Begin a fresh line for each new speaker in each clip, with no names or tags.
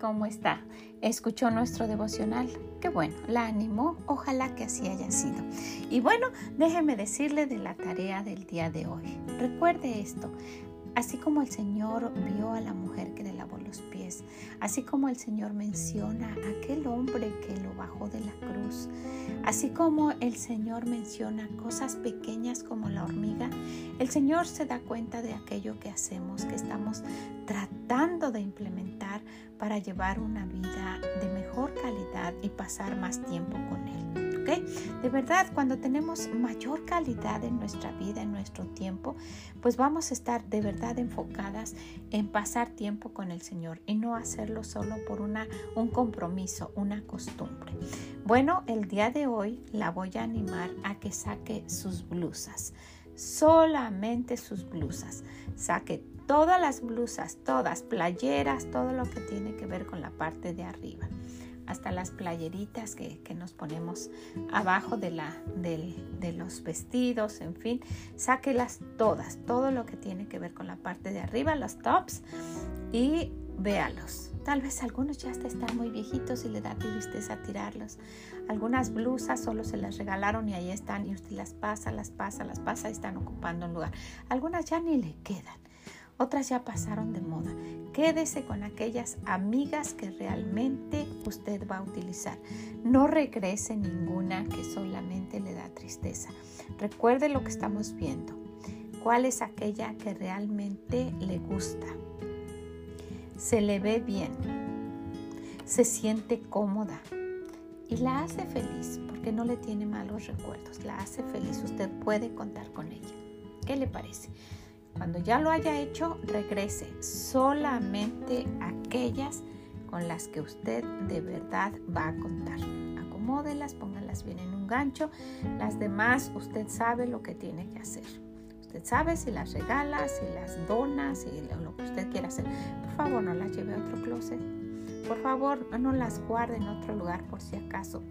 ¿cómo está? ¿Escuchó nuestro devocional? Qué bueno, la animó, ojalá que así haya sido. Y bueno, déjeme decirle de la tarea del día de hoy. Recuerde esto, Así como el Señor vio a la mujer que le lavó los pies, así como el Señor menciona a aquel hombre que lo bajó de la cruz, así como el Señor menciona cosas pequeñas como la hormiga, el Señor se da cuenta de aquello que hacemos, que estamos tratando de implementar para llevar una vida de mejor calidad y pasar más tiempo con Él. De verdad, cuando tenemos mayor calidad en nuestra vida, en nuestro tiempo, pues vamos a estar de verdad enfocadas en pasar tiempo con el Señor y no hacerlo solo por una, un compromiso, una costumbre. Bueno, el día de hoy la voy a animar a que saque sus blusas, solamente sus blusas. Saque todas las blusas, todas, playeras, todo lo que tiene que ver con la parte de arriba hasta las playeritas que, nos ponemos abajo de, la, de, los vestidos, en fin, sáquelas todas, todo lo que tiene que ver con la parte de arriba, los tops, y véalos. Tal vez algunos ya están muy viejitos y le da tristeza tirarlos. Algunas blusas solo se las regalaron y ahí están y usted las pasa, las pasa, las pasa y están ocupando un lugar. Algunas ya ni le quedan otras ya pasaron de moda. Quédese con aquellas amigas que realmente usted va a utilizar. No regrese ninguna que solamente le da tristeza. Recuerde lo que estamos viendo. ¿Cuál es aquella que realmente le gusta? Se le ve bien. Se siente cómoda. Y la hace feliz porque no le tiene malos recuerdos. La hace feliz. Usted puede contar con ella. ¿Qué le parece? Cuando ya lo haya hecho, regrese solamente aquellas con las que usted de verdad va a contar. Acomódelas, póngalas bien en un gancho. Las demás usted sabe lo que tiene que hacer. Usted sabe si las regala, si las dona, si lo que usted quiera hacer. Por favor, no las lleve a otro closet. Por favor, no las guarde en otro lugar por si acaso.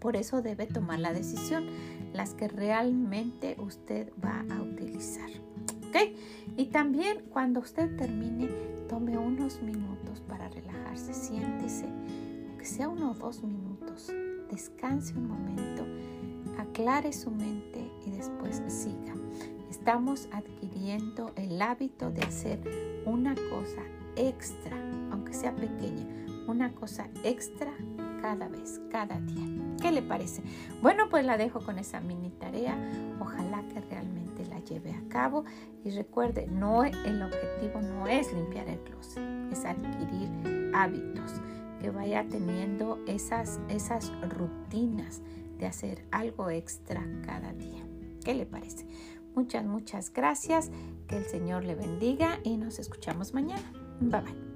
Por eso debe tomar la decisión, las que realmente usted va a utilizar. Y también cuando usted termine, tome unos minutos para relajarse, siéntese, aunque sea uno o dos minutos, descanse un momento, aclare su mente y después siga. Estamos adquiriendo el hábito de hacer una cosa extra, aunque sea pequeña, una cosa extra cada vez, cada día. ¿Qué le parece? Bueno, pues la dejo con esa mini tarea. Ojalá que realmente la lleve a cabo. Y recuerde, no, el objetivo no es limpiar el closet, es adquirir hábitos, que vaya teniendo esas, esas rutinas de hacer algo extra cada día. ¿Qué le parece? Muchas, muchas gracias. Que el Señor le bendiga y nos escuchamos mañana. Bye bye.